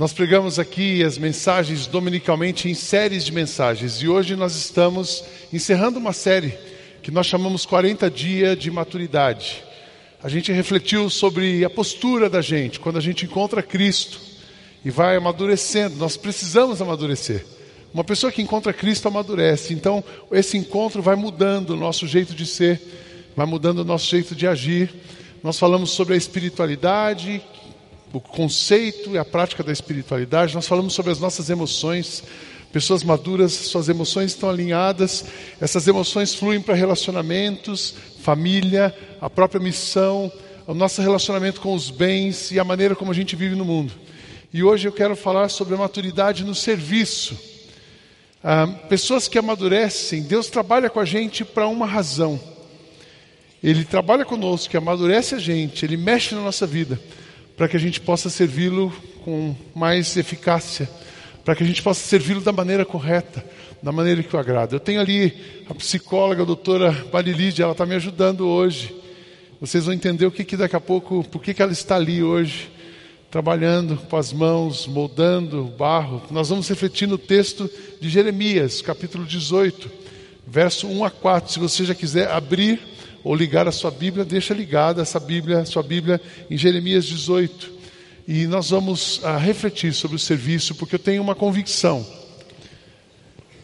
Nós pregamos aqui as mensagens dominicalmente em séries de mensagens e hoje nós estamos encerrando uma série que nós chamamos 40 dias de maturidade. A gente refletiu sobre a postura da gente quando a gente encontra Cristo e vai amadurecendo. Nós precisamos amadurecer. Uma pessoa que encontra Cristo amadurece. Então, esse encontro vai mudando o nosso jeito de ser, vai mudando o nosso jeito de agir. Nós falamos sobre a espiritualidade, o conceito e a prática da espiritualidade, nós falamos sobre as nossas emoções. Pessoas maduras, suas emoções estão alinhadas, essas emoções fluem para relacionamentos, família, a própria missão, o nosso relacionamento com os bens e a maneira como a gente vive no mundo. E hoje eu quero falar sobre a maturidade no serviço. Ah, pessoas que amadurecem, Deus trabalha com a gente para uma razão. Ele trabalha conosco, que amadurece a gente, Ele mexe na nossa vida para que a gente possa servi-lo com mais eficácia, para que a gente possa servi-lo da maneira correta, da maneira que o agrada. Eu tenho ali a psicóloga, a doutora Marilide, ela está me ajudando hoje. Vocês vão entender o que, que daqui a pouco, por que, que ela está ali hoje, trabalhando com as mãos, moldando o barro. Nós vamos refletir no texto de Jeremias, capítulo 18, verso 1 a 4. Se você já quiser abrir ou ligar a sua Bíblia, deixa ligada essa Bíblia, sua Bíblia em Jeremias 18. E nós vamos ah, refletir sobre o serviço, porque eu tenho uma convicção.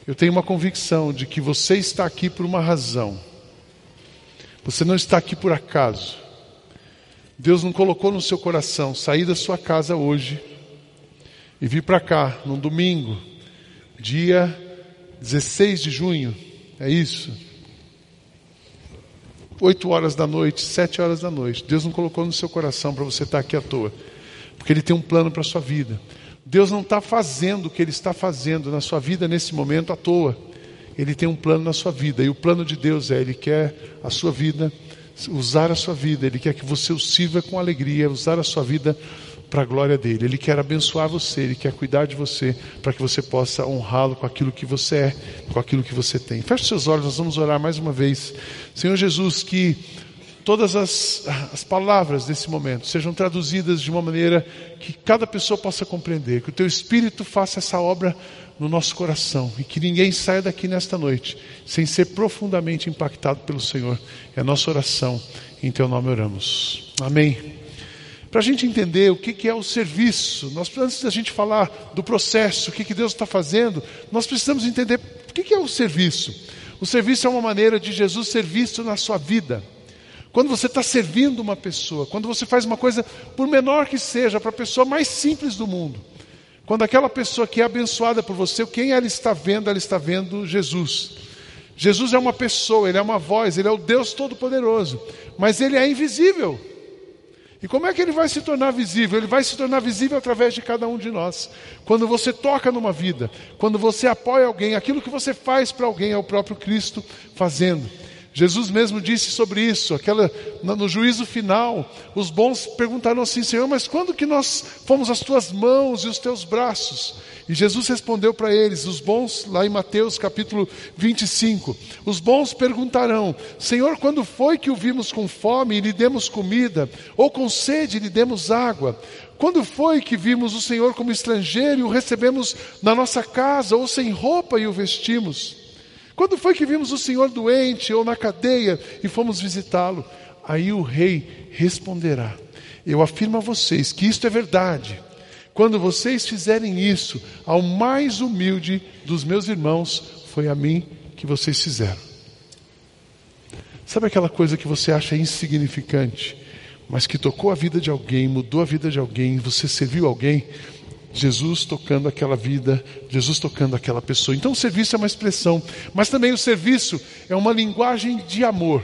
Eu tenho uma convicção de que você está aqui por uma razão. Você não está aqui por acaso. Deus não colocou no seu coração sair da sua casa hoje e vir para cá num domingo, dia 16 de junho. É isso? 8 horas da noite, 7 horas da noite. Deus não colocou no seu coração para você estar aqui à toa. Porque Ele tem um plano para a sua vida. Deus não está fazendo o que Ele está fazendo na sua vida nesse momento à toa. Ele tem um plano na sua vida. E o plano de Deus é: Ele quer a sua vida, usar a sua vida. Ele quer que você o sirva com alegria, usar a sua vida para a glória dele. Ele quer abençoar você, ele quer cuidar de você, para que você possa honrá-lo com aquilo que você é, com aquilo que você tem. Feche seus olhos, nós vamos orar mais uma vez. Senhor Jesus, que todas as, as palavras desse momento sejam traduzidas de uma maneira que cada pessoa possa compreender, que o teu Espírito faça essa obra no nosso coração e que ninguém saia daqui nesta noite sem ser profundamente impactado pelo Senhor. É a nossa oração, em teu nome oramos. Amém. Para a gente entender o que, que é o serviço, nós, antes da gente falar do processo, o que, que Deus está fazendo, nós precisamos entender o que, que é o serviço. O serviço é uma maneira de Jesus ser visto na sua vida. Quando você está servindo uma pessoa, quando você faz uma coisa, por menor que seja, para a pessoa mais simples do mundo, quando aquela pessoa que é abençoada por você, quem ela está vendo, ela está vendo Jesus. Jesus é uma pessoa, ele é uma voz, ele é o Deus Todo-Poderoso, mas ele é invisível. E como é que ele vai se tornar visível? Ele vai se tornar visível através de cada um de nós. Quando você toca numa vida, quando você apoia alguém, aquilo que você faz para alguém é o próprio Cristo fazendo. Jesus mesmo disse sobre isso, aquela no juízo final, os bons perguntaram assim, Senhor, mas quando que nós fomos as tuas mãos e os teus braços? E Jesus respondeu para eles, os bons, lá em Mateus capítulo 25, os bons perguntarão, Senhor, quando foi que o vimos com fome e lhe demos comida, ou com sede e lhe demos água? Quando foi que vimos o Senhor como estrangeiro e o recebemos na nossa casa, ou sem roupa e o vestimos? Quando foi que vimos o Senhor doente ou na cadeia e fomos visitá-lo? Aí o rei responderá: Eu afirmo a vocês que isto é verdade. Quando vocês fizerem isso ao mais humilde dos meus irmãos, foi a mim que vocês fizeram. Sabe aquela coisa que você acha insignificante, mas que tocou a vida de alguém, mudou a vida de alguém, você serviu alguém? Jesus tocando aquela vida, Jesus tocando aquela pessoa. Então o serviço é uma expressão, mas também o serviço é uma linguagem de amor.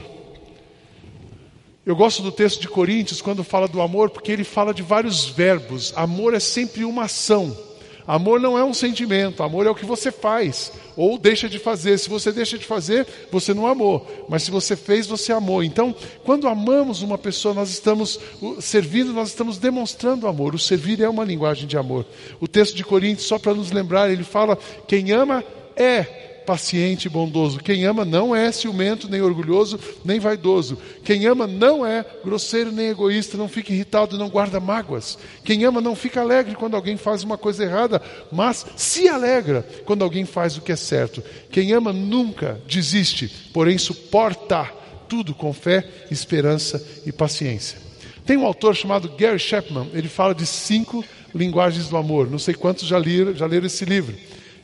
Eu gosto do texto de Coríntios quando fala do amor, porque ele fala de vários verbos. Amor é sempre uma ação. Amor não é um sentimento, amor é o que você faz ou deixa de fazer. Se você deixa de fazer, você não amou, mas se você fez, você amou. Então, quando amamos uma pessoa, nós estamos servindo, nós estamos demonstrando amor. O servir é uma linguagem de amor. O texto de Coríntios, só para nos lembrar, ele fala: quem ama é paciente e bondoso. Quem ama não é ciumento, nem orgulhoso, nem vaidoso. Quem ama não é grosseiro nem egoísta, não fica irritado, não guarda mágoas. Quem ama não fica alegre quando alguém faz uma coisa errada, mas se alegra quando alguém faz o que é certo. Quem ama nunca desiste, porém suporta tudo com fé, esperança e paciência. Tem um autor chamado Gary Chapman, ele fala de cinco linguagens do amor. Não sei quantos já leram, já leram esse livro.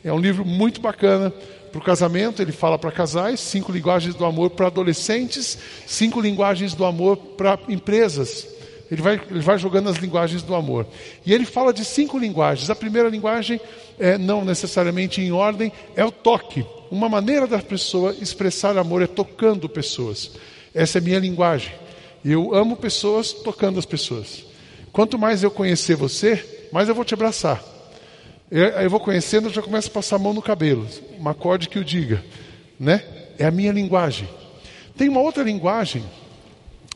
É um livro muito bacana para o casamento, ele fala para casais, cinco linguagens do amor para adolescentes, cinco linguagens do amor para empresas. Ele vai, ele vai jogando as linguagens do amor. E ele fala de cinco linguagens. A primeira linguagem, é, não necessariamente em ordem, é o toque. Uma maneira da pessoa expressar amor é tocando pessoas. Essa é minha linguagem. Eu amo pessoas tocando as pessoas. Quanto mais eu conhecer você, mais eu vou te abraçar. Eu, eu vou conhecendo, eu já começo a passar a mão no cabelo. Uma acorde que o diga. Né? É a minha linguagem. Tem uma outra linguagem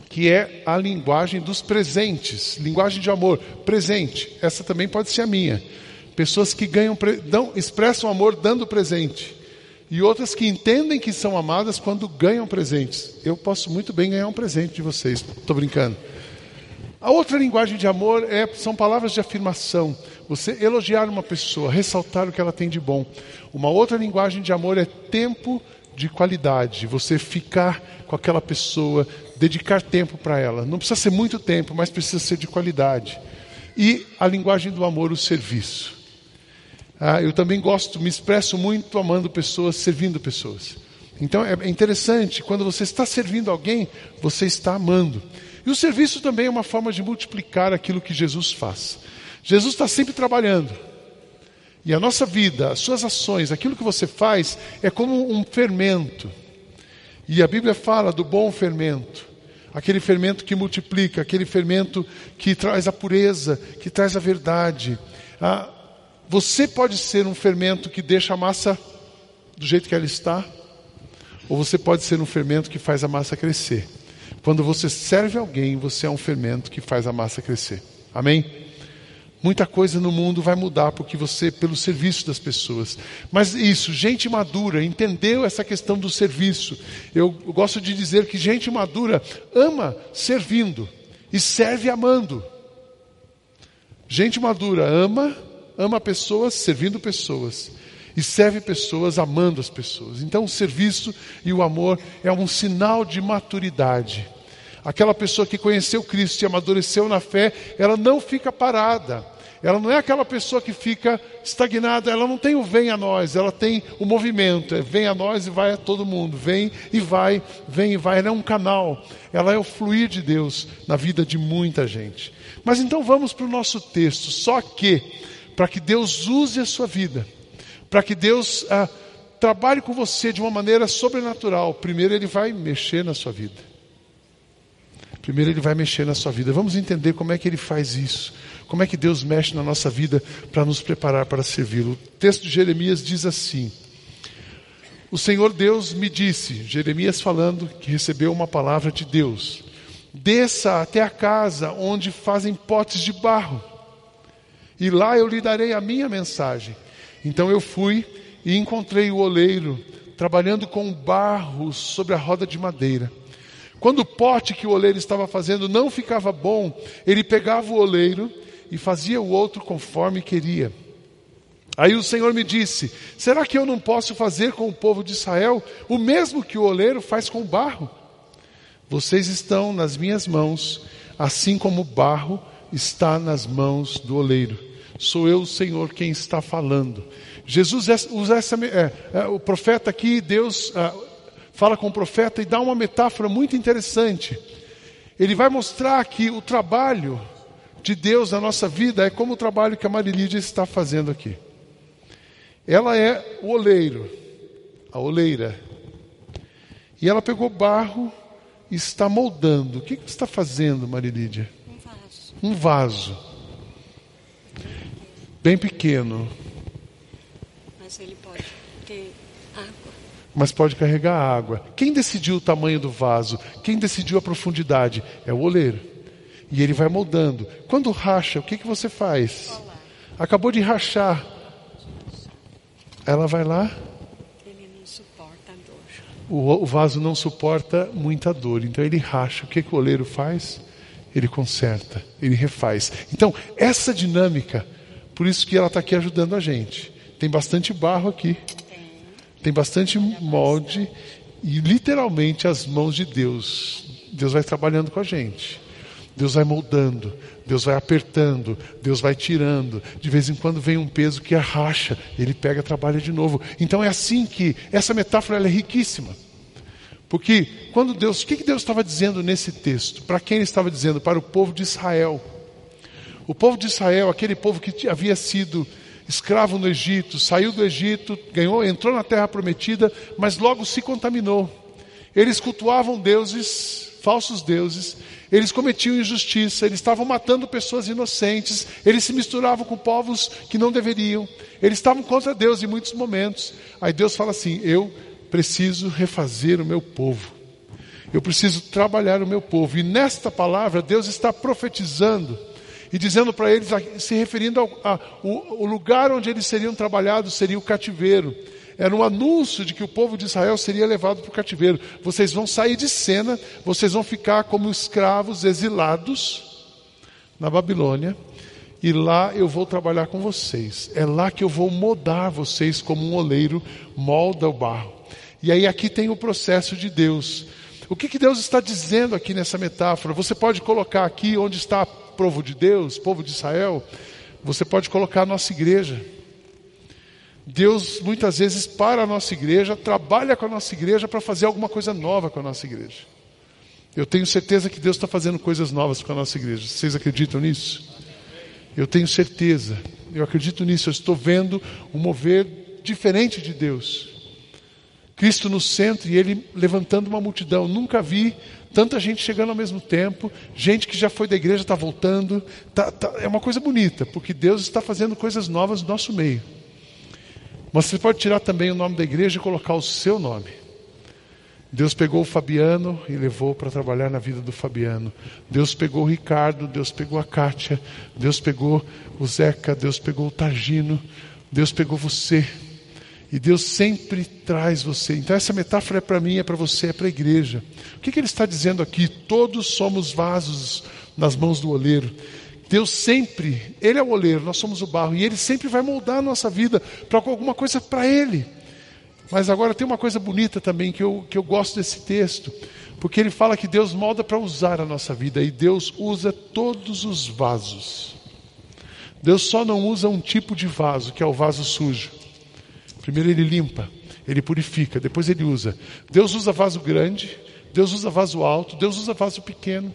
que é a linguagem dos presentes, linguagem de amor, presente. Essa também pode ser a minha. Pessoas que ganham, dão, expressam amor dando presente. E outras que entendem que são amadas quando ganham presentes. Eu posso muito bem ganhar um presente de vocês. Estou brincando. A outra linguagem de amor é, são palavras de afirmação. Você elogiar uma pessoa, ressaltar o que ela tem de bom. Uma outra linguagem de amor é tempo de qualidade. Você ficar com aquela pessoa, dedicar tempo para ela. Não precisa ser muito tempo, mas precisa ser de qualidade. E a linguagem do amor, o serviço. Ah, eu também gosto, me expresso muito amando pessoas, servindo pessoas. Então é interessante, quando você está servindo alguém, você está amando. E o serviço também é uma forma de multiplicar aquilo que Jesus faz. Jesus está sempre trabalhando. E a nossa vida, as suas ações, aquilo que você faz, é como um fermento. E a Bíblia fala do bom fermento, aquele fermento que multiplica, aquele fermento que traz a pureza, que traz a verdade. Ah, você pode ser um fermento que deixa a massa do jeito que ela está, ou você pode ser um fermento que faz a massa crescer. Quando você serve alguém, você é um fermento que faz a massa crescer. Amém? Muita coisa no mundo vai mudar porque você, pelo serviço das pessoas. Mas isso, gente madura, entendeu essa questão do serviço. Eu gosto de dizer que gente madura ama servindo e serve amando. Gente madura ama, ama pessoas, servindo pessoas. E serve pessoas amando as pessoas. Então o serviço e o amor é um sinal de maturidade. Aquela pessoa que conheceu Cristo e amadureceu na fé, ela não fica parada ela não é aquela pessoa que fica estagnada, ela não tem o vem a nós, ela tem o movimento, é vem a nós e vai a todo mundo, vem e vai, vem e vai. Ela é um canal, ela é o fluir de Deus na vida de muita gente. Mas então vamos para o nosso texto, só que, para que Deus use a sua vida, para que Deus ah, trabalhe com você de uma maneira sobrenatural, primeiro Ele vai mexer na sua vida. Primeiro Ele vai mexer na sua vida. Vamos entender como é que Ele faz isso. Como é que Deus mexe na nossa vida para nos preparar para servi-lo? O texto de Jeremias diz assim: O Senhor Deus me disse, Jeremias falando que recebeu uma palavra de Deus: Desça até a casa onde fazem potes de barro, e lá eu lhe darei a minha mensagem. Então eu fui e encontrei o oleiro trabalhando com barro sobre a roda de madeira. Quando o pote que o oleiro estava fazendo não ficava bom, ele pegava o oleiro e fazia o outro conforme queria. Aí o Senhor me disse: Será que eu não posso fazer com o povo de Israel o mesmo que o oleiro faz com o barro? Vocês estão nas minhas mãos, assim como o barro está nas mãos do oleiro. Sou eu, o Senhor, quem está falando. Jesus é, usa essa. É, é, o profeta aqui, Deus é, fala com o profeta e dá uma metáfora muito interessante. Ele vai mostrar que o trabalho de Deus na nossa vida é como o trabalho que a Marilídia está fazendo aqui. Ela é o oleiro, a oleira. E ela pegou barro e está moldando. O que, que está fazendo, Marilídia? Um vaso. Um vaso. Bem pequeno. Mas ele pode ter água. Mas pode carregar água. Quem decidiu o tamanho do vaso? Quem decidiu a profundidade? É o oleiro. E ele vai moldando. Quando racha, o que, que você faz? Acabou de rachar. Ela vai lá o, o vaso não suporta muita dor, então ele racha. O que, que o oleiro faz? Ele conserta, ele refaz. Então, essa dinâmica, por isso que ela está aqui ajudando a gente. Tem bastante barro aqui, tem bastante molde, e literalmente as mãos de Deus. Deus vai trabalhando com a gente. Deus vai moldando, Deus vai apertando, Deus vai tirando. De vez em quando vem um peso que arracha, ele pega, trabalha de novo. Então é assim que essa metáfora é riquíssima. Porque quando Deus, o que Deus estava dizendo nesse texto? Para quem ele estava dizendo? Para o povo de Israel. O povo de Israel, aquele povo que havia sido escravo no Egito, saiu do Egito, ganhou, entrou na terra prometida, mas logo se contaminou. Eles cultuavam deuses, falsos deuses, eles cometiam injustiça, eles estavam matando pessoas inocentes, eles se misturavam com povos que não deveriam, eles estavam contra Deus em muitos momentos. Aí Deus fala assim: Eu preciso refazer o meu povo, eu preciso trabalhar o meu povo. E nesta palavra, Deus está profetizando e dizendo para eles, se referindo ao, ao lugar onde eles seriam trabalhados, seria o cativeiro era um anúncio de que o povo de Israel seria levado para o cativeiro. Vocês vão sair de cena, vocês vão ficar como escravos exilados na Babilônia, e lá eu vou trabalhar com vocês. É lá que eu vou moldar vocês como um oleiro molda o barro. E aí aqui tem o processo de Deus. O que, que Deus está dizendo aqui nessa metáfora? Você pode colocar aqui onde está o povo de Deus, povo de Israel, você pode colocar a nossa igreja. Deus muitas vezes para a nossa igreja, trabalha com a nossa igreja para fazer alguma coisa nova com a nossa igreja. Eu tenho certeza que Deus está fazendo coisas novas com a nossa igreja. Vocês acreditam nisso? Eu tenho certeza. Eu acredito nisso. Eu estou vendo um mover diferente de Deus. Cristo no centro e Ele levantando uma multidão. Nunca vi tanta gente chegando ao mesmo tempo. Gente que já foi da igreja está voltando. Tá, tá, é uma coisa bonita, porque Deus está fazendo coisas novas no nosso meio. Mas você pode tirar também o nome da igreja e colocar o seu nome. Deus pegou o Fabiano e levou para trabalhar na vida do Fabiano. Deus pegou o Ricardo, Deus pegou a Kátia, Deus pegou o Zeca, Deus pegou o Targino, Deus pegou você. E Deus sempre traz você. Então essa metáfora é para mim, é para você, é para a igreja. O que, que ele está dizendo aqui? Todos somos vasos nas mãos do oleiro. Deus sempre, Ele é o oleiro, nós somos o barro, e Ele sempre vai moldar a nossa vida para alguma coisa para Ele. Mas agora tem uma coisa bonita também que eu, que eu gosto desse texto, porque ele fala que Deus molda para usar a nossa vida, e Deus usa todos os vasos. Deus só não usa um tipo de vaso, que é o vaso sujo. Primeiro ele limpa, ele purifica, depois ele usa. Deus usa vaso grande, Deus usa vaso alto, Deus usa vaso pequeno.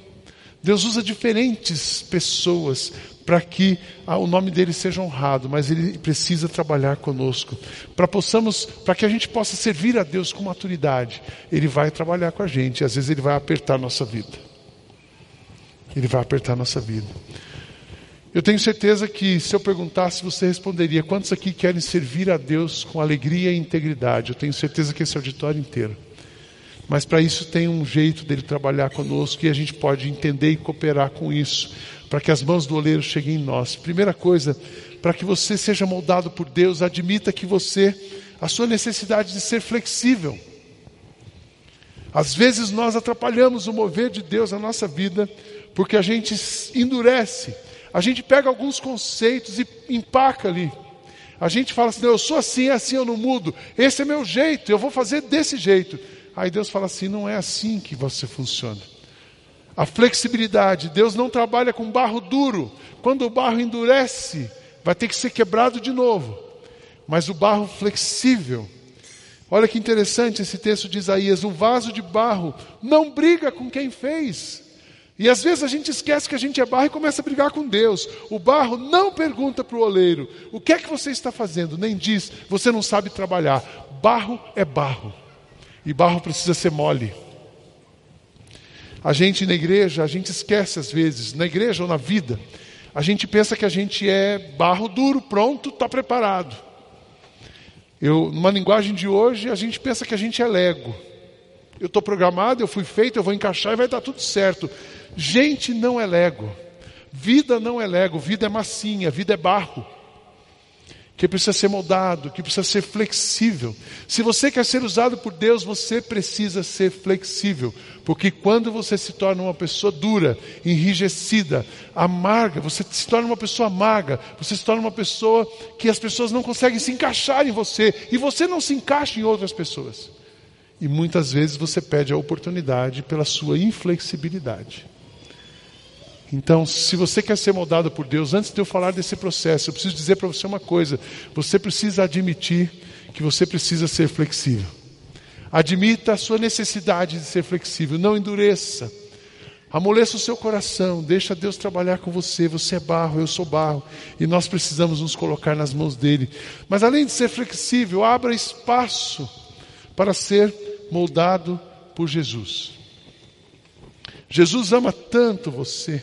Deus usa diferentes pessoas para que o nome dele seja honrado, mas ele precisa trabalhar conosco para possamos, para que a gente possa servir a Deus com maturidade. Ele vai trabalhar com a gente, às vezes ele vai apertar nossa vida. Ele vai apertar nossa vida. Eu tenho certeza que se eu perguntasse, você responderia: quantos aqui querem servir a Deus com alegria e integridade? Eu tenho certeza que esse auditório inteiro. Mas para isso tem um jeito dele trabalhar conosco e a gente pode entender e cooperar com isso, para que as mãos do oleiro cheguem em nós. Primeira coisa, para que você seja moldado por Deus, admita que você, a sua necessidade de ser flexível. Às vezes nós atrapalhamos o mover de Deus na nossa vida, porque a gente endurece, a gente pega alguns conceitos e empaca ali. A gente fala assim: eu sou assim, é assim, eu não mudo. Esse é meu jeito, eu vou fazer desse jeito. Aí Deus fala assim: não é assim que você funciona. A flexibilidade, Deus não trabalha com barro duro. Quando o barro endurece, vai ter que ser quebrado de novo. Mas o barro flexível, olha que interessante esse texto de Isaías: o vaso de barro não briga com quem fez. E às vezes a gente esquece que a gente é barro e começa a brigar com Deus. O barro não pergunta para o oleiro: o que é que você está fazendo? Nem diz, você não sabe trabalhar. Barro é barro. E barro precisa ser mole. A gente na igreja, a gente esquece às vezes, na igreja ou na vida, a gente pensa que a gente é barro duro, pronto, está preparado. Eu, numa linguagem de hoje, a gente pensa que a gente é lego. Eu estou programado, eu fui feito, eu vou encaixar e vai dar tudo certo. Gente não é lego. Vida não é lego, vida é massinha, vida é barro. que precisa ser moldado, que precisa ser flexível. Se você quer ser usado por Deus, você precisa ser flexível, porque quando você se torna uma pessoa dura, enrijecida, amarga, você se torna uma pessoa amarga, você se torna uma pessoa que as pessoas não conseguem se encaixar em você e você não se encaixa em outras pessoas. E muitas vezes você perde a oportunidade pela sua inflexibilidade. Então, se você quer ser moldado por Deus, antes de eu falar desse processo, eu preciso dizer para você uma coisa: você precisa admitir que você precisa ser flexível. Admita a sua necessidade de ser flexível, não endureça. Amoleça o seu coração, deixa Deus trabalhar com você. Você é barro, eu sou barro, e nós precisamos nos colocar nas mãos dele. Mas além de ser flexível, abra espaço para ser moldado por Jesus. Jesus ama tanto você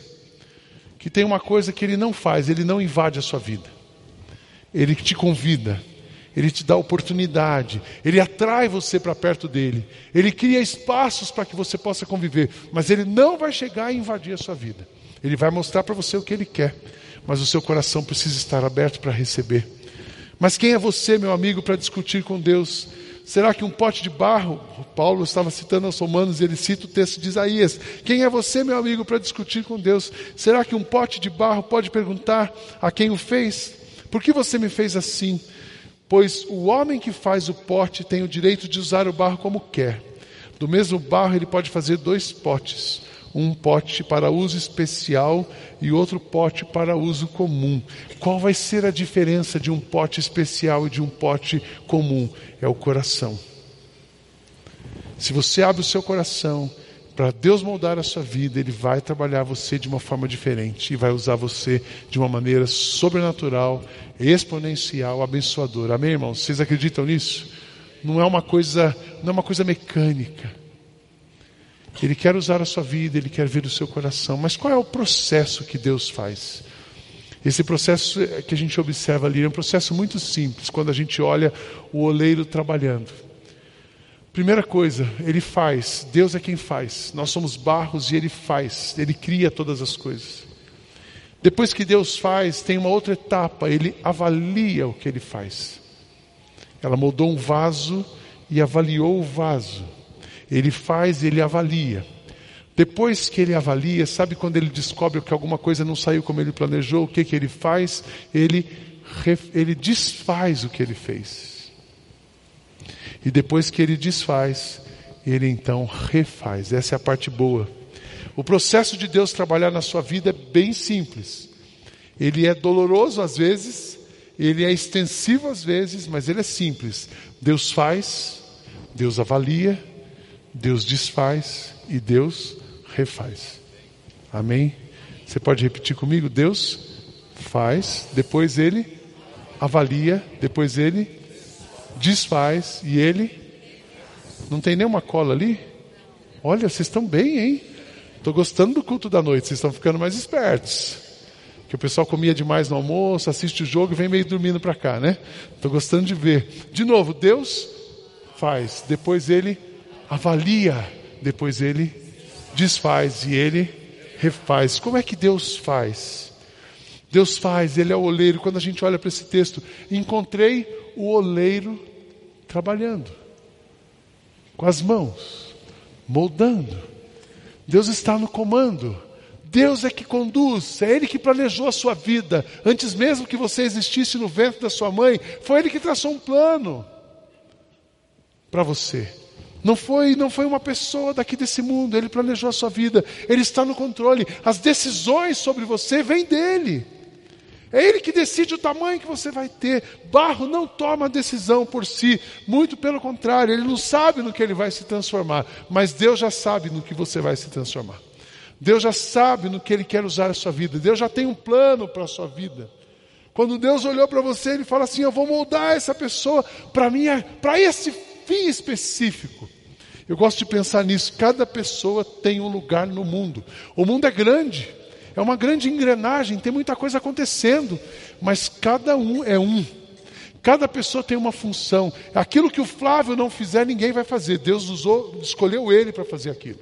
que tem uma coisa que ele não faz, ele não invade a sua vida. Ele te convida, ele te dá oportunidade, ele atrai você para perto dele, ele cria espaços para que você possa conviver, mas ele não vai chegar e invadir a sua vida. Ele vai mostrar para você o que ele quer, mas o seu coração precisa estar aberto para receber. Mas quem é você, meu amigo, para discutir com Deus? Será que um pote de barro, Paulo estava citando aos romanos, e ele cita o texto de Isaías. Quem é você, meu amigo, para discutir com Deus? Será que um pote de barro pode perguntar a quem o fez? Por que você me fez assim? Pois o homem que faz o pote tem o direito de usar o barro como quer. Do mesmo barro ele pode fazer dois potes um pote para uso especial e outro pote para uso comum. Qual vai ser a diferença de um pote especial e de um pote comum? É o coração. Se você abre o seu coração para Deus moldar a sua vida, Ele vai trabalhar você de uma forma diferente e vai usar você de uma maneira sobrenatural, exponencial, abençoadora. Amém, irmãos? Vocês acreditam nisso? Não é uma coisa, não é uma coisa mecânica. Ele quer usar a sua vida, ele quer ver o seu coração. Mas qual é o processo que Deus faz? Esse processo que a gente observa ali é um processo muito simples, quando a gente olha o oleiro trabalhando. Primeira coisa, ele faz, Deus é quem faz. Nós somos barros e ele faz, ele cria todas as coisas. Depois que Deus faz, tem uma outra etapa, ele avalia o que ele faz. Ela moldou um vaso e avaliou o vaso. Ele faz, ele avalia. Depois que ele avalia, sabe quando ele descobre que alguma coisa não saiu como ele planejou, o que, que ele faz? Ele, ele desfaz o que ele fez. E depois que ele desfaz, ele então refaz. Essa é a parte boa. O processo de Deus trabalhar na sua vida é bem simples. Ele é doloroso às vezes, ele é extensivo às vezes, mas ele é simples. Deus faz, Deus avalia, Deus desfaz e Deus refaz. Amém? Você pode repetir comigo? Deus faz, depois ele avalia, depois ele desfaz e ele. Não tem nenhuma cola ali? Olha, vocês estão bem, hein? Estou gostando do culto da noite, vocês estão ficando mais espertos. Que o pessoal comia demais no almoço, assiste o jogo e vem meio dormindo para cá, né? Estou gostando de ver. De novo, Deus faz, depois ele avalia, depois ele desfaz e ele refaz. Como é que Deus faz? Deus faz, Ele é o oleiro. Quando a gente olha para esse texto, encontrei o oleiro trabalhando, com as mãos, moldando. Deus está no comando. Deus é que conduz, é Ele que planejou a sua vida. Antes mesmo que você existisse no ventre da sua mãe, foi Ele que traçou um plano para você. Não foi, não foi uma pessoa daqui desse mundo, ele planejou a sua vida, ele está no controle. As decisões sobre você vêm dele. É ele que decide o tamanho que você vai ter. Barro não toma decisão por si, muito pelo contrário, ele não sabe no que ele vai se transformar, mas Deus já sabe no que você vai se transformar. Deus já sabe no que ele quer usar a sua vida. Deus já tem um plano para a sua vida. Quando Deus olhou para você, ele fala assim: "Eu vou moldar essa pessoa para mim, para esse fim específico". Eu gosto de pensar nisso. Cada pessoa tem um lugar no mundo. O mundo é grande, é uma grande engrenagem, tem muita coisa acontecendo, mas cada um é um. Cada pessoa tem uma função. Aquilo que o Flávio não fizer, ninguém vai fazer. Deus usou, escolheu ele para fazer aquilo.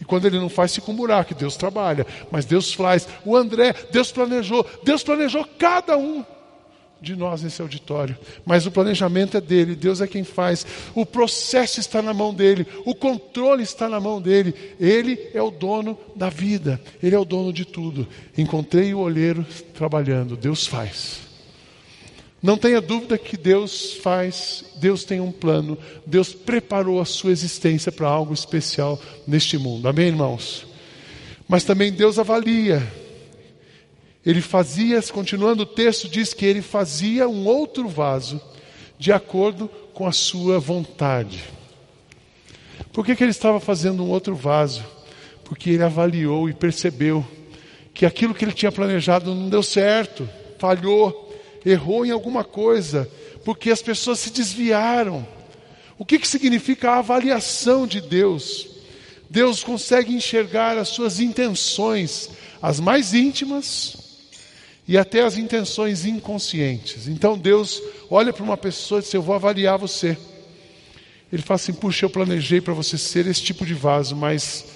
E quando ele não faz, fica um buraco. Deus trabalha, mas Deus faz. O André, Deus planejou. Deus planejou cada um de nós nesse auditório, mas o planejamento é dele, Deus é quem faz. O processo está na mão dele, o controle está na mão dele. Ele é o dono da vida, ele é o dono de tudo. Encontrei o olheiro trabalhando, Deus faz. Não tenha dúvida que Deus faz, Deus tem um plano, Deus preparou a sua existência para algo especial neste mundo. Amém, irmãos? Mas também Deus avalia ele fazia, continuando o texto, diz que ele fazia um outro vaso de acordo com a sua vontade. Por que, que ele estava fazendo um outro vaso? Porque ele avaliou e percebeu que aquilo que ele tinha planejado não deu certo, falhou, errou em alguma coisa, porque as pessoas se desviaram. O que, que significa a avaliação de Deus? Deus consegue enxergar as suas intenções, as mais íntimas, e até as intenções inconscientes. Então Deus olha para uma pessoa e diz: Eu vou avaliar você. Ele fala assim: Puxa, eu planejei para você ser esse tipo de vaso, mas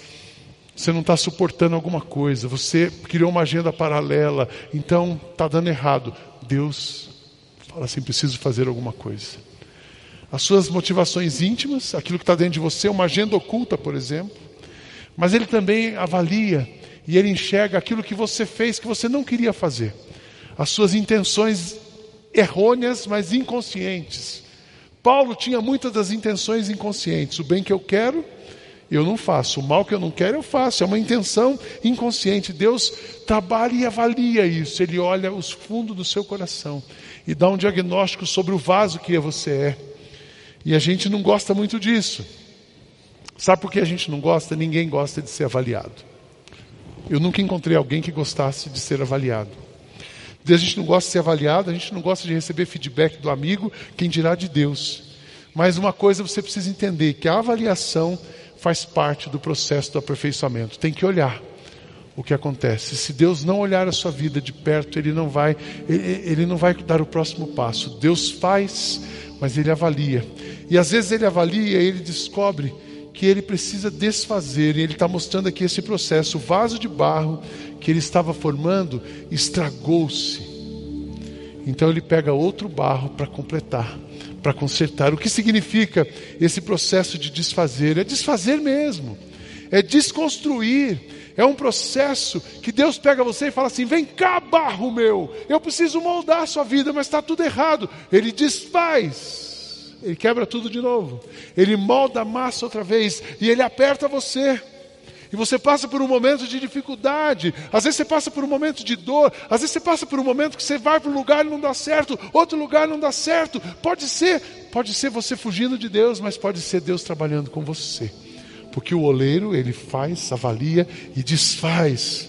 você não está suportando alguma coisa, você criou uma agenda paralela, então está dando errado. Deus fala assim: Preciso fazer alguma coisa. As suas motivações íntimas, aquilo que está dentro de você, uma agenda oculta, por exemplo, mas Ele também avalia e ele enxerga aquilo que você fez que você não queria fazer. As suas intenções errôneas, mas inconscientes. Paulo tinha muitas das intenções inconscientes. O bem que eu quero, eu não faço. O mal que eu não quero, eu faço. É uma intenção inconsciente. Deus trabalha e avalia isso. Ele olha os fundos do seu coração e dá um diagnóstico sobre o vaso que você é. E a gente não gosta muito disso. Sabe por que a gente não gosta? Ninguém gosta de ser avaliado. Eu nunca encontrei alguém que gostasse de ser avaliado. A gente não gosta de ser avaliado, a gente não gosta de receber feedback do amigo, quem dirá de Deus. Mas uma coisa você precisa entender, que a avaliação faz parte do processo do aperfeiçoamento. Tem que olhar o que acontece. Se Deus não olhar a sua vida de perto, ele não vai, ele, não vai dar o próximo passo. Deus faz, mas ele avalia. E às vezes ele avalia e ele descobre que ele precisa desfazer, e ele está mostrando aqui esse processo. O vaso de barro que ele estava formando estragou-se. Então ele pega outro barro para completar, para consertar. O que significa esse processo de desfazer? É desfazer mesmo, é desconstruir. É um processo que Deus pega você e fala assim: vem cá, barro meu, eu preciso moldar a sua vida, mas está tudo errado. Ele desfaz ele quebra tudo de novo. Ele molda a massa outra vez e ele aperta você. E você passa por um momento de dificuldade, às vezes você passa por um momento de dor, às vezes você passa por um momento que você vai para um lugar e não dá certo, outro lugar não dá certo. Pode ser, pode ser você fugindo de Deus, mas pode ser Deus trabalhando com você. Porque o oleiro, ele faz, avalia e desfaz.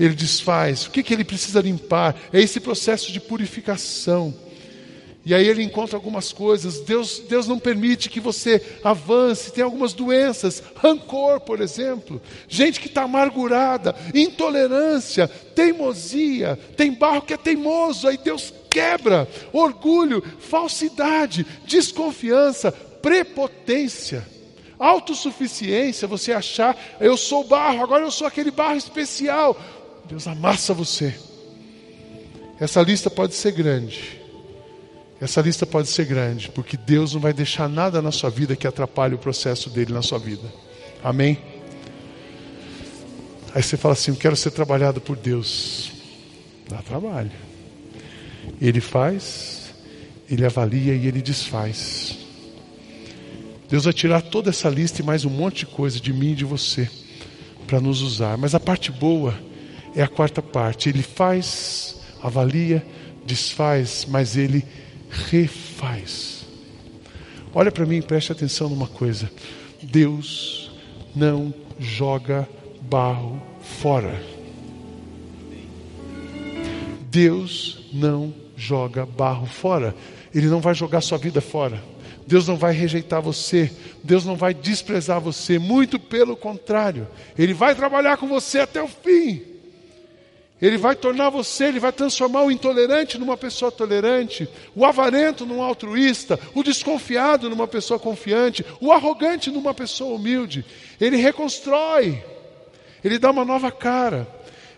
Ele desfaz. O que, que ele precisa limpar? É esse processo de purificação. E aí ele encontra algumas coisas. Deus, Deus não permite que você avance. Tem algumas doenças, rancor, por exemplo. Gente que está amargurada, intolerância, teimosia. Tem barro que é teimoso, aí Deus quebra. Orgulho, falsidade, desconfiança, prepotência. Autossuficiência, você achar, eu sou barro, agora eu sou aquele barro especial. Deus amassa você. Essa lista pode ser grande. Essa lista pode ser grande, porque Deus não vai deixar nada na sua vida que atrapalhe o processo dele na sua vida. Amém? Aí você fala assim: Eu quero ser trabalhado por Deus. Dá trabalho. Ele faz, ele avalia e ele desfaz. Deus vai tirar toda essa lista e mais um monte de coisa de mim e de você para nos usar. Mas a parte boa é a quarta parte. Ele faz, avalia, desfaz, mas ele refaz. Olha para mim preste atenção numa coisa: Deus não joga barro fora. Deus não joga barro fora. Ele não vai jogar sua vida fora. Deus não vai rejeitar você. Deus não vai desprezar você. Muito pelo contrário. Ele vai trabalhar com você até o fim. Ele vai tornar você, ele vai transformar o intolerante numa pessoa tolerante, o avarento num altruísta, o desconfiado numa pessoa confiante, o arrogante numa pessoa humilde. Ele reconstrói, ele dá uma nova cara.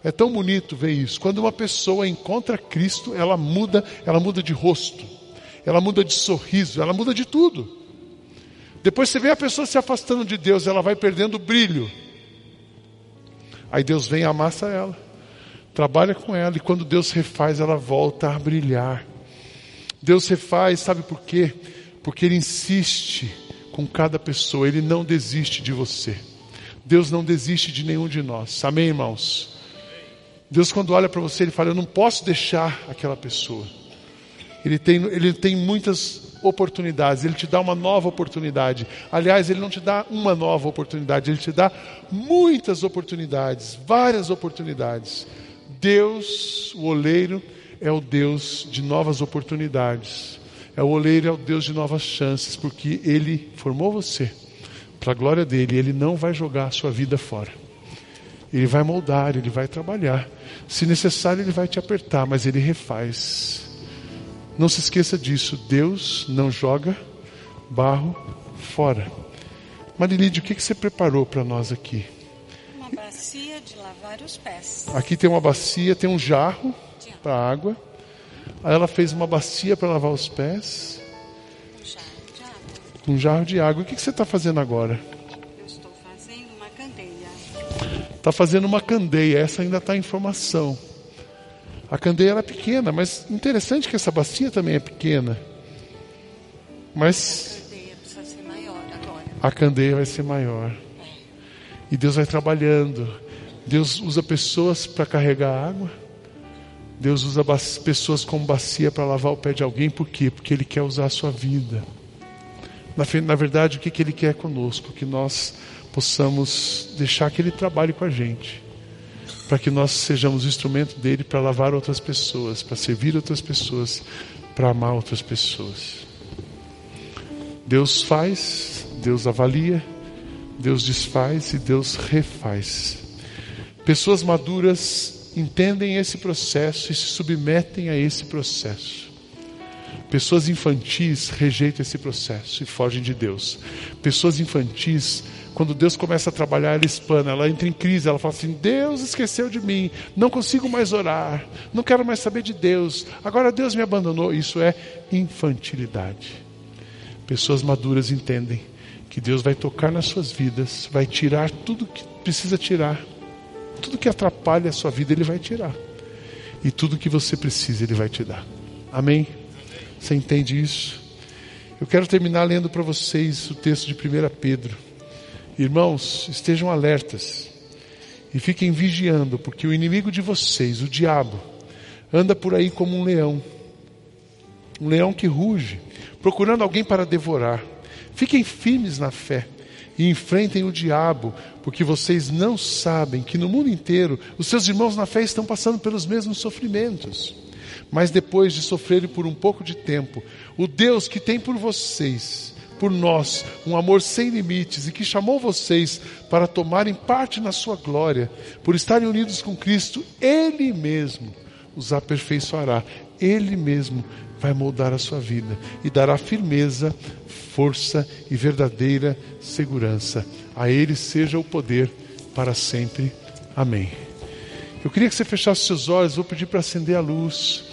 É tão bonito ver isso. Quando uma pessoa encontra Cristo, ela muda, ela muda de rosto, ela muda de sorriso, ela muda de tudo. Depois você vê a pessoa se afastando de Deus, ela vai perdendo o brilho. Aí Deus vem e amassa ela, trabalha com ela, e quando Deus refaz, ela volta a brilhar. Deus refaz, sabe por quê? Porque Ele insiste com cada pessoa, Ele não desiste de você. Deus não desiste de nenhum de nós. Amém, irmãos? Deus, quando olha para você, Ele fala: Eu não posso deixar aquela pessoa. Ele tem, ele tem muitas oportunidades, Ele te dá uma nova oportunidade. Aliás, Ele não te dá uma nova oportunidade, Ele te dá muitas oportunidades, várias oportunidades. Deus, o oleiro, é o Deus de novas oportunidades. É o oleiro, é o Deus de novas chances, porque Ele formou você para a glória dele. Ele não vai jogar a sua vida fora. Ele vai moldar, ele vai trabalhar. Se necessário, ele vai te apertar, mas ele refaz. Não se esqueça disso. Deus não joga barro fora. Marilide, o que, você preparou para nós aqui? Aqui tem uma bacia, tem um jarro para água. Aí ela fez uma bacia para lavar os pés, Um jarro de água. O que, que você está fazendo agora? Eu estou fazendo uma candeia. Está fazendo uma candeia, essa ainda está em formação. A candeia era pequena, mas interessante que essa bacia também é pequena. Mas A candeia precisa ser maior agora. a candeia vai ser maior. E Deus vai trabalhando. Deus usa pessoas para carregar água. Deus usa pessoas como bacia para lavar o pé de alguém. Por quê? Porque Ele quer usar a sua vida. Na, na verdade, o que, que Ele quer conosco? Que nós possamos deixar que Ele trabalhe com a gente. Para que nós sejamos o instrumento dele para lavar outras pessoas, para servir outras pessoas, para amar outras pessoas. Deus faz, Deus avalia, Deus desfaz e Deus refaz. Pessoas maduras entendem esse processo e se submetem a esse processo. Pessoas infantis rejeitam esse processo e fogem de Deus. Pessoas infantis, quando Deus começa a trabalhar, ela espana, ela entra em crise, ela fala assim: Deus esqueceu de mim, não consigo mais orar, não quero mais saber de Deus, agora Deus me abandonou. Isso é infantilidade. Pessoas maduras entendem que Deus vai tocar nas suas vidas, vai tirar tudo que precisa tirar, tudo que atrapalha a sua vida, Ele vai tirar, e tudo que você precisa, Ele vai te dar. Amém? Você entende isso? Eu quero terminar lendo para vocês o texto de 1 Pedro. Irmãos, estejam alertas e fiquem vigiando, porque o inimigo de vocês, o diabo, anda por aí como um leão um leão que ruge, procurando alguém para devorar. Fiquem firmes na fé e enfrentem o diabo, porque vocês não sabem que no mundo inteiro os seus irmãos na fé estão passando pelos mesmos sofrimentos. Mas depois de sofrerem por um pouco de tempo, o Deus que tem por vocês, por nós, um amor sem limites e que chamou vocês para tomarem parte na sua glória, por estarem unidos com Cristo, Ele mesmo os aperfeiçoará. Ele mesmo vai moldar a sua vida e dará firmeza, força e verdadeira segurança. A Ele seja o poder para sempre. Amém. Eu queria que você fechasse seus olhos, vou pedir para acender a luz.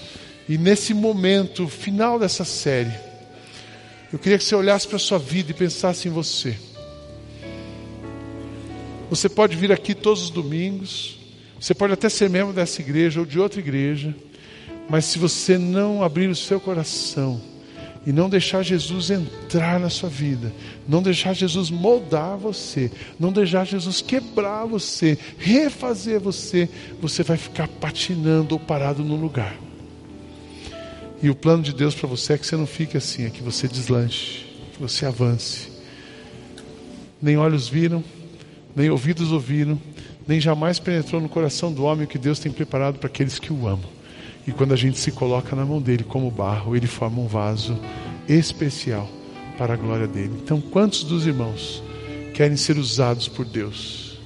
E nesse momento final dessa série, eu queria que você olhasse para a sua vida e pensasse em você. Você pode vir aqui todos os domingos, você pode até ser membro dessa igreja ou de outra igreja, mas se você não abrir o seu coração e não deixar Jesus entrar na sua vida, não deixar Jesus moldar você, não deixar Jesus quebrar você, refazer você, você vai ficar patinando ou parado no lugar. E o plano de Deus para você é que você não fique assim, é que você deslanche, que você avance. Nem olhos viram, nem ouvidos ouviram, nem jamais penetrou no coração do homem o que Deus tem preparado para aqueles que o amam. E quando a gente se coloca na mão dele como barro, ele forma um vaso especial para a glória dele. Então, quantos dos irmãos querem ser usados por Deus?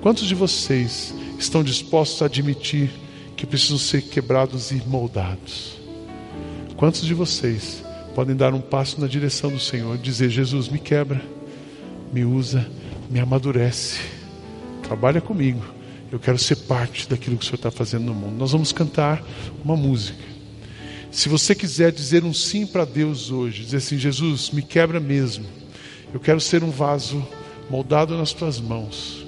Quantos de vocês estão dispostos a admitir que precisam ser quebrados e moldados? Quantos de vocês podem dar um passo na direção do Senhor e dizer: Jesus, me quebra, me usa, me amadurece, trabalha comigo Eu quero ser parte daquilo que o Senhor está fazendo no mundo. Nós vamos cantar uma música. Se você quiser dizer um sim para Deus hoje, dizer assim: Jesus, me quebra mesmo. Eu quero ser um vaso moldado nas tuas mãos.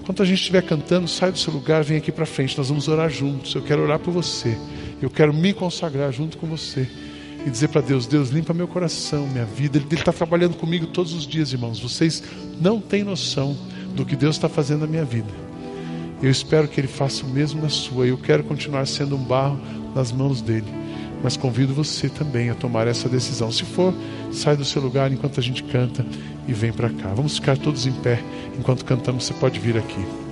Enquanto a gente estiver cantando, sai do seu lugar, vem aqui para frente. Nós vamos orar juntos. Eu quero orar por você. Eu quero me consagrar junto com você e dizer para Deus: Deus, limpa meu coração, minha vida. Ele está trabalhando comigo todos os dias, irmãos. Vocês não têm noção do que Deus está fazendo na minha vida. Eu espero que Ele faça o mesmo na sua. Eu quero continuar sendo um barro nas mãos dele. Mas convido você também a tomar essa decisão. Se for, sai do seu lugar enquanto a gente canta e vem para cá. Vamos ficar todos em pé enquanto cantamos. Você pode vir aqui.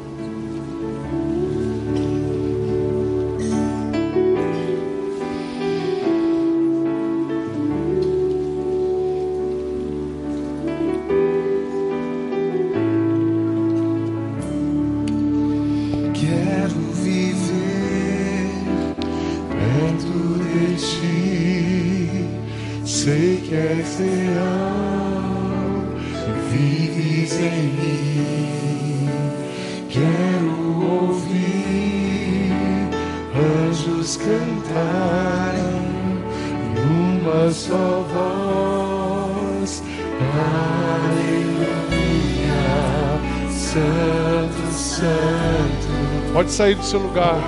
Sair do seu lugar.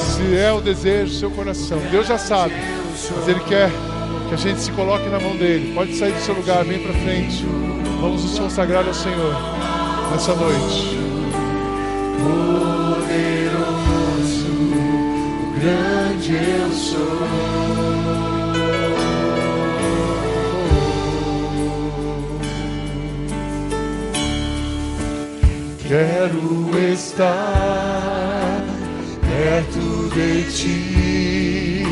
Se é o desejo do seu coração. Deus já sabe. Mas Ele quer que a gente se coloque na mão dele. Pode sair do seu lugar, vem para frente. Vamos nos consagrar ao Senhor nessa noite. Poderoso, grande eu sou. Quero estar perto de ti,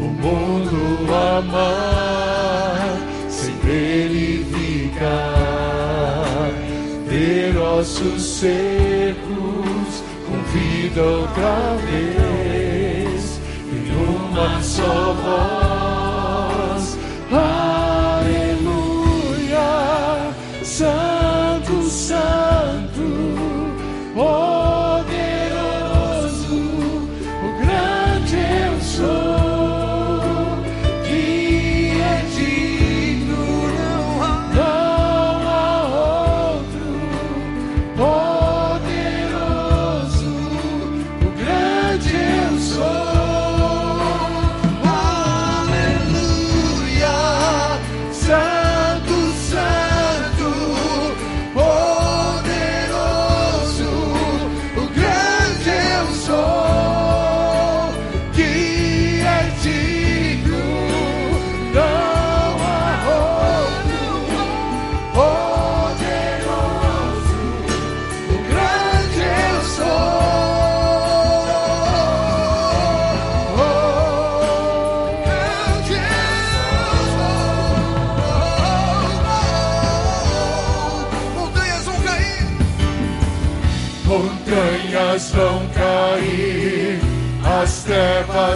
o mundo amar, sempre ele ficar ter ossos secos com vida outra vez em uma só voz.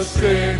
say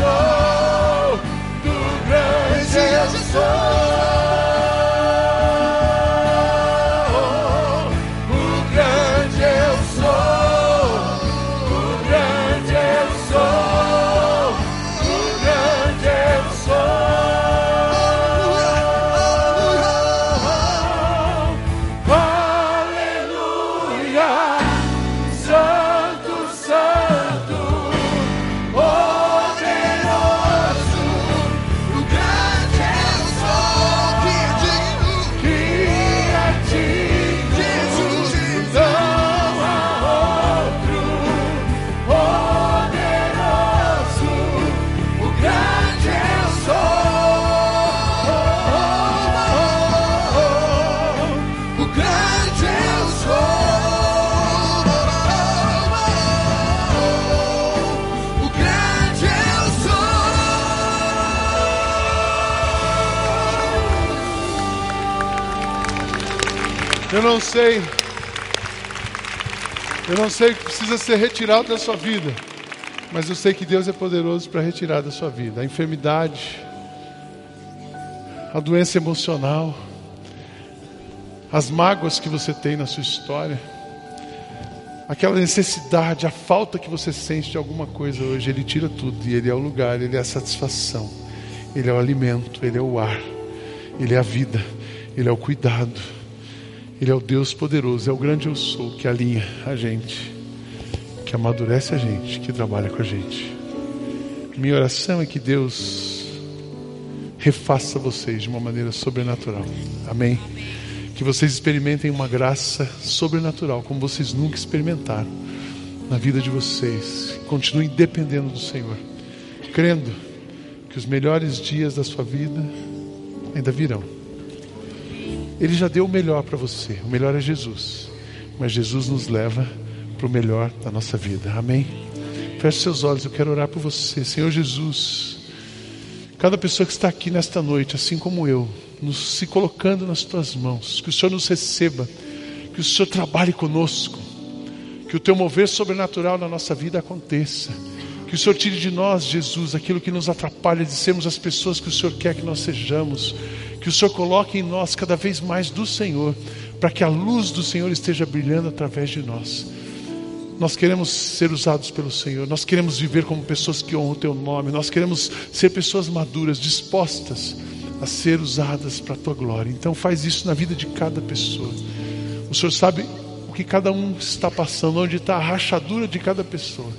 sou, do grande eu sou. Eu não sei. Eu não sei o que precisa ser retirado da sua vida. Mas eu sei que Deus é poderoso para retirar da sua vida a enfermidade, a doença emocional, as mágoas que você tem na sua história, aquela necessidade, a falta que você sente de alguma coisa hoje. Ele tira tudo e Ele é o lugar, Ele é a satisfação, Ele é o alimento, Ele é o ar, Ele é a vida, Ele é o cuidado. Ele é o Deus poderoso, é o grande eu sou que alinha a gente, que amadurece a gente, que trabalha com a gente. Minha oração é que Deus refaça vocês de uma maneira sobrenatural. Amém. Que vocês experimentem uma graça sobrenatural, como vocês nunca experimentaram na vida de vocês. Continuem dependendo do Senhor, crendo que os melhores dias da sua vida ainda virão. Ele já deu o melhor para você. O melhor é Jesus. Mas Jesus nos leva para o melhor da nossa vida. Amém? Feche seus olhos, eu quero orar por você. Senhor Jesus, cada pessoa que está aqui nesta noite, assim como eu, nos se colocando nas tuas mãos, que o Senhor nos receba, que o Senhor trabalhe conosco, que o teu mover sobrenatural na nossa vida aconteça. Que o Senhor tire de nós, Jesus, aquilo que nos atrapalha de sermos as pessoas que o Senhor quer que nós sejamos. Que o Senhor coloque em nós cada vez mais do Senhor, para que a luz do Senhor esteja brilhando através de nós. Nós queremos ser usados pelo Senhor, nós queremos viver como pessoas que honram o Teu nome, nós queremos ser pessoas maduras, dispostas a ser usadas para a Tua glória. Então, faz isso na vida de cada pessoa. O Senhor sabe o que cada um está passando, onde está a rachadura de cada pessoa.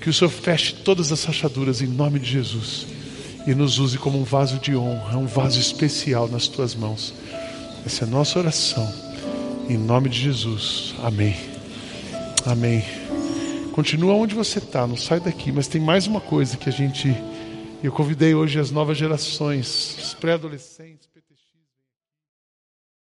Que o Senhor feche todas as rachaduras em nome de Jesus e nos use como um vaso de honra, um vaso especial nas tuas mãos. Essa é a nossa oração. Em nome de Jesus. Amém. Amém. Continua onde você está, não sai daqui, mas tem mais uma coisa que a gente. Eu convidei hoje as novas gerações, os pré-adolescentes.